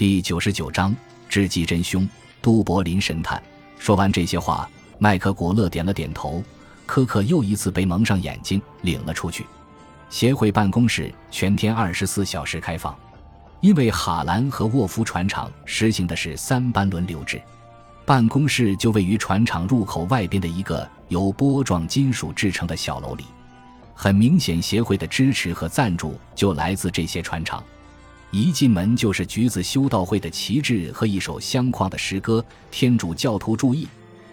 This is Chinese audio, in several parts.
第九十九章知己真凶。都柏林神探说完这些话，麦克古勒点了点头。科克又一次被蒙上眼睛，领了出去。协会办公室全天二十四小时开放，因为哈兰和沃夫船厂实行的是三班轮流制。办公室就位于船厂入口外边的一个由波状金属制成的小楼里。很明显，协会的支持和赞助就来自这些船厂。一进门就是橘子修道会的旗帜和一首相框的诗歌。天主教徒注意，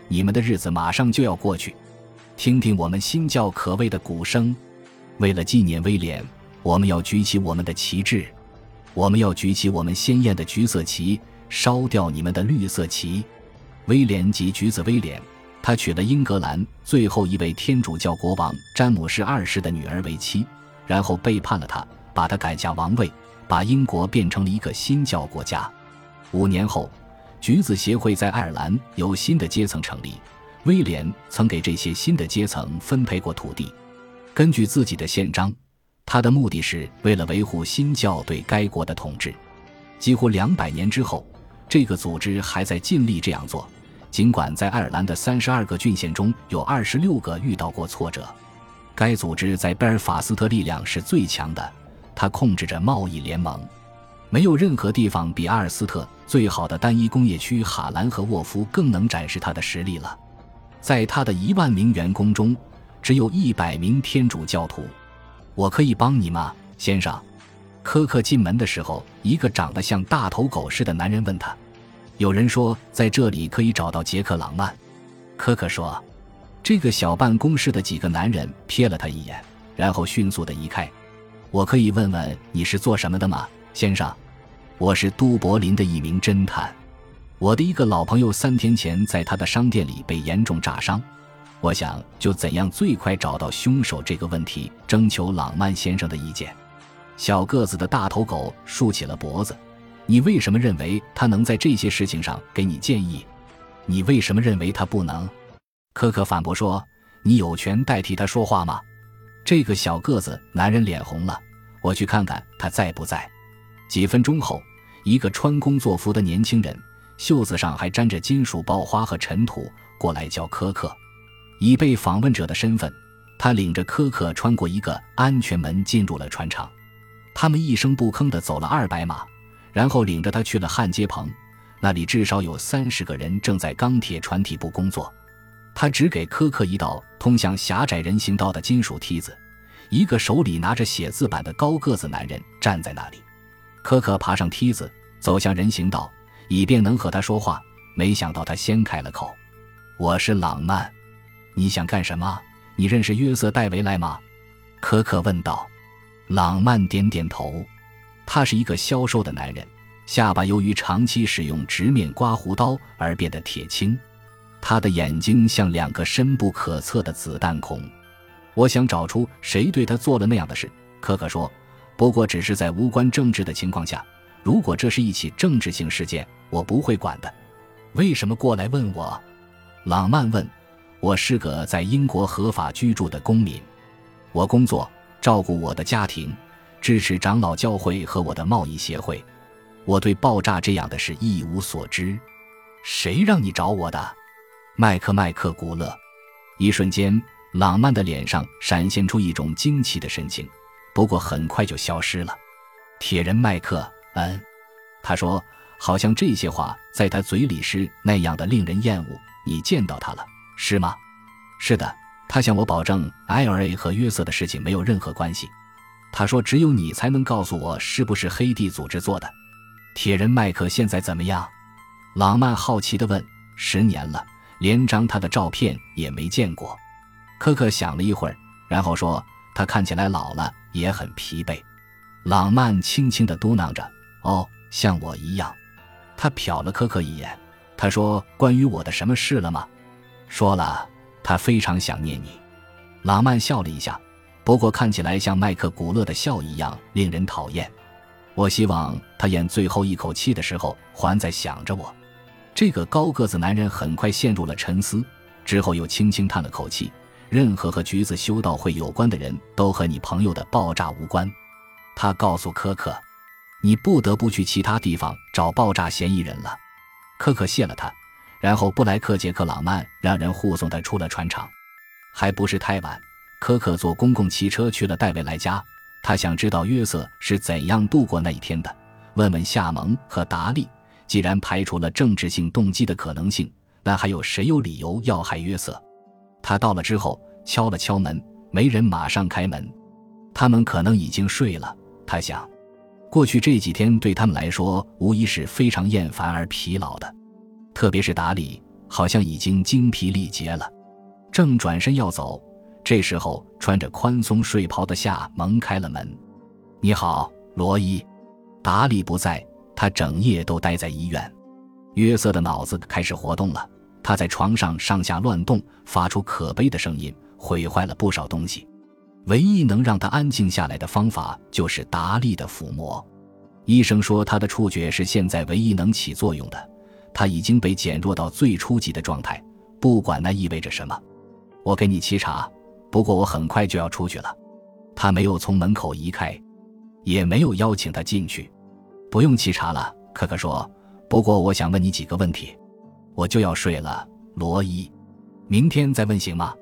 你们的日子马上就要过去。听听我们新教可畏的鼓声。为了纪念威廉，我们要举起我们的旗帜，我们要举起我们鲜艳的橘色旗，烧掉你们的绿色旗。威廉及橘子威廉，他娶了英格兰最后一位天主教国王詹姆士二世的女儿为妻，然后背叛了他，把他赶下王位，把英国变成了一个新教国家。五年后，橘子协会在爱尔兰由新的阶层成立。威廉曾给这些新的阶层分配过土地。根据自己的宪章，他的目的是为了维护新教对该国的统治。几乎两百年之后，这个组织还在尽力这样做。尽管在爱尔兰的三十二个郡县中有二十六个遇到过挫折，该组织在贝尔法斯特力量是最强的。他控制着贸易联盟，没有任何地方比阿尔斯特最好的单一工业区哈兰和沃夫更能展示他的实力了。在他的一万名员工中，只有一百名天主教徒。我可以帮你吗，先生？科克进门的时候，一个长得像大头狗似的男人问他。有人说在这里可以找到杰克·朗曼。科克说。这个小办公室的几个男人瞥了他一眼，然后迅速的移开。我可以问问你是做什么的吗，先生？我是都柏林的一名侦探。我的一个老朋友三天前在他的商店里被严重炸伤，我想就怎样最快找到凶手这个问题征求朗曼先生的意见。小个子的大头狗竖起了脖子。你为什么认为他能在这些事情上给你建议？你为什么认为他不能？科克反驳说：“你有权代替他说话吗？”这个小个子男人脸红了。我去看看他在不在。几分钟后，一个穿工作服的年轻人。袖子上还沾着金属爆花和尘土，过来叫柯克。以被访问者的身份，他领着柯克穿过一个安全门进入了船厂。他们一声不吭地走了二百码，然后领着他去了焊接棚，那里至少有三十个人正在钢铁船体部工作。他只给科克一道通向狭窄人行道的金属梯子，一个手里拿着写字板的高个子男人站在那里。科克爬上梯子，走向人行道。以便能和他说话，没想到他先开了口：“我是朗曼，你想干什么？你认识约瑟·戴维莱吗？”科克问道。朗曼点点头。他是一个消瘦的男人，下巴由于长期使用直面刮胡刀而变得铁青，他的眼睛像两个深不可测的子弹孔。我想找出谁对他做了那样的事，可可说。不过只是在无关政治的情况下。如果这是一起政治性事件，我不会管的。为什么过来问我？朗曼问。我是个在英国合法居住的公民，我工作，照顾我的家庭，支持长老教会和我的贸易协会。我对爆炸这样的事一无所知。谁让你找我的？麦克麦克古勒。一瞬间，朗曼的脸上闪现出一种惊奇的神情，不过很快就消失了。铁人麦克。嗯，他说，好像这些话在他嘴里是那样的令人厌恶。你见到他了，是吗？是的，他向我保证，IRA 和约瑟的事情没有任何关系。他说，只有你才能告诉我是不是黑地组织做的。铁人麦克现在怎么样？朗曼好奇地问。十年了，连张他的照片也没见过。科克想了一会儿，然后说，他看起来老了，也很疲惫。朗曼轻轻地嘟囔着。哦，像我一样，他瞟了科克一眼。他说：“关于我的什么事了吗？”说了，他非常想念你。朗曼笑了一下，不过看起来像麦克古勒的笑一样令人讨厌。我希望他咽最后一口气的时候还在想着我。这个高个子男人很快陷入了沉思，之后又轻轻叹了口气。任何和橘子修道会有关的人都和你朋友的爆炸无关，他告诉科克。你不得不去其他地方找爆炸嫌疑人了。科克谢了他，然后布莱克·杰克·朗曼让人护送他出了船厂。还不是太晚，科克坐公共汽车去了戴维莱家。他想知道约瑟是怎样度过那一天的，问问夏蒙和达利。既然排除了政治性动机的可能性，那还有谁有理由要害约瑟？他到了之后敲了敲门，没人马上开门。他们可能已经睡了。他想，过去这几天对他们来说无疑是非常厌烦而疲劳的，特别是达里，好像已经精疲力竭了。正转身要走，这时候穿着宽松睡袍的夏蒙开了门。“你好，罗伊。”达里不在。他整夜都待在医院，约瑟的脑子开始活动了。他在床上上下乱动，发出可悲的声音，毁坏了不少东西。唯一能让他安静下来的方法就是达利的抚摸。医生说他的触觉是现在唯一能起作用的，他已经被减弱到最初级的状态，不管那意味着什么。我给你沏茶，不过我很快就要出去了。他没有从门口移开，也没有邀请他进去。不用沏茶了，可可说。不过我想问你几个问题。我就要睡了，罗伊。明天再问行吗？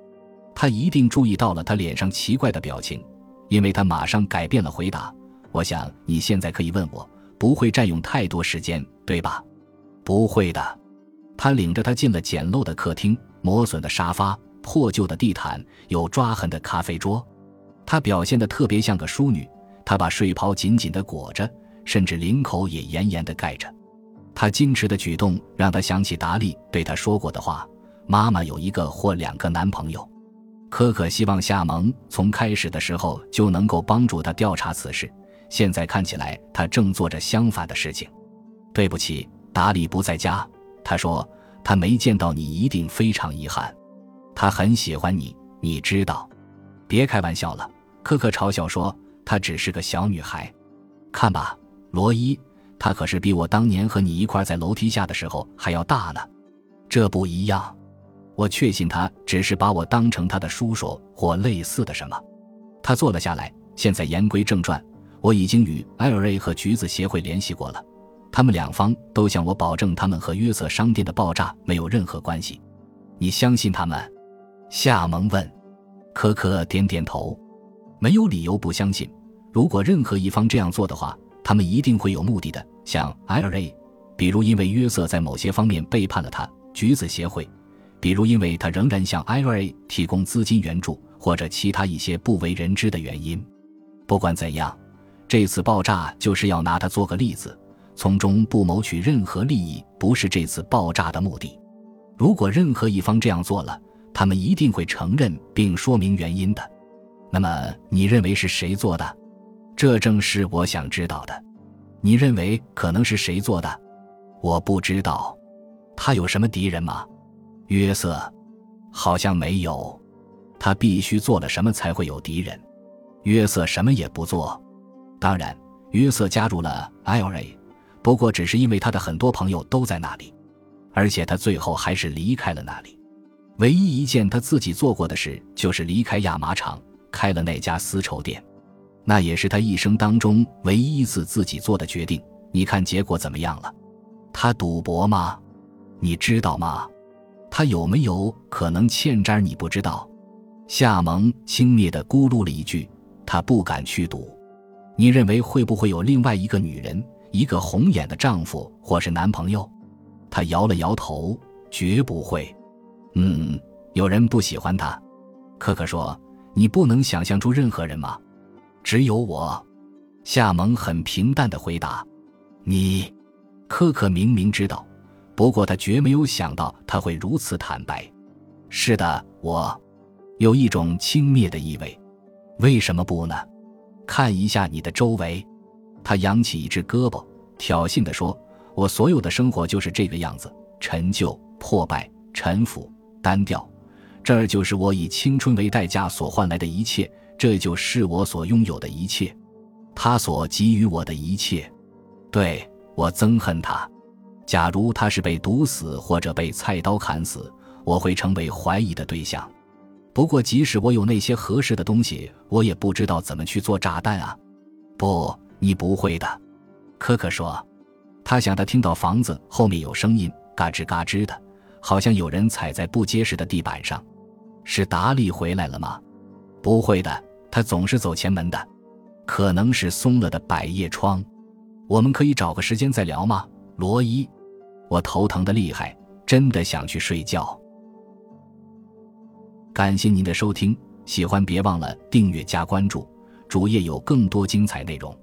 他一定注意到了他脸上奇怪的表情，因为他马上改变了回答。我想你现在可以问我，不会占用太多时间，对吧？不会的。他领着他进了简陋的客厅，磨损的沙发，破旧的地毯，有抓痕的咖啡桌。他表现得特别像个淑女。他把睡袍紧紧地裹着。甚至领口也严严地盖着，他矜持的举动让他想起达利对他说过的话：“妈妈有一个或两个男朋友。”可可希望夏蒙从开始的时候就能够帮助他调查此事，现在看起来他正做着相反的事情。对不起，达利不在家。他说他没见到你，一定非常遗憾。他很喜欢你，你知道。别开玩笑了，可可嘲笑说：“她只是个小女孩。”看吧。罗伊，他可是比我当年和你一块在楼梯下的时候还要大呢，这不一样。我确信他只是把我当成他的叔叔或类似的什么。他坐了下来。现在言归正传，我已经与 IRA 和橘子协会联系过了，他们两方都向我保证，他们和约瑟商店的爆炸没有任何关系。你相信他们？夏蒙问。可可点点头，没有理由不相信。如果任何一方这样做的话。他们一定会有目的的，像 IRA，比如因为约瑟在某些方面背叛了他；橘子协会，比如因为他仍然向 IRA 提供资金援助，或者其他一些不为人知的原因。不管怎样，这次爆炸就是要拿它做个例子，从中不谋取任何利益不是这次爆炸的目的。如果任何一方这样做了，他们一定会承认并说明原因的。那么，你认为是谁做的？这正是我想知道的。你认为可能是谁做的？我不知道。他有什么敌人吗？约瑟，好像没有。他必须做了什么才会有敌人？约瑟什么也不做。当然，约瑟加入了 IRA，不过只是因为他的很多朋友都在那里，而且他最后还是离开了那里。唯一一件他自己做过的事，就是离开亚麻厂，开了那家丝绸店。那也是他一生当中唯一一次自己做的决定。你看结果怎么样了？他赌博吗？你知道吗？他有没有可能欠债？你不知道。夏蒙轻蔑地咕噜了一句：“他不敢去赌。”你认为会不会有另外一个女人，一个红眼的丈夫或是男朋友？他摇了摇头：“绝不会。”嗯，有人不喜欢他。可可说：“你不能想象出任何人吗？”只有我，夏蒙很平淡的回答：“你，科克明明知道，不过他绝没有想到他会如此坦白。是的，我，有一种轻蔑的意味。为什么不呢？看一下你的周围。”他扬起一只胳膊，挑衅地说：“我所有的生活就是这个样子，陈旧、破败、陈腐、单调。这儿就是我以青春为代价所换来的一切。”这就是我所拥有的一切，他所给予我的一切。对我憎恨他。假如他是被毒死或者被菜刀砍死，我会成为怀疑的对象。不过，即使我有那些合适的东西，我也不知道怎么去做炸弹啊！不，你不会的。科克说：“他想他听到房子后面有声音，嘎吱嘎吱的，好像有人踩在不结实的地板上。是达利回来了吗？不会的，他总是走前门的。可能是松了的百叶窗。我们可以找个时间再聊吗，罗伊？我头疼的厉害，真的想去睡觉。感谢您的收听，喜欢别忘了订阅加关注，主页有更多精彩内容。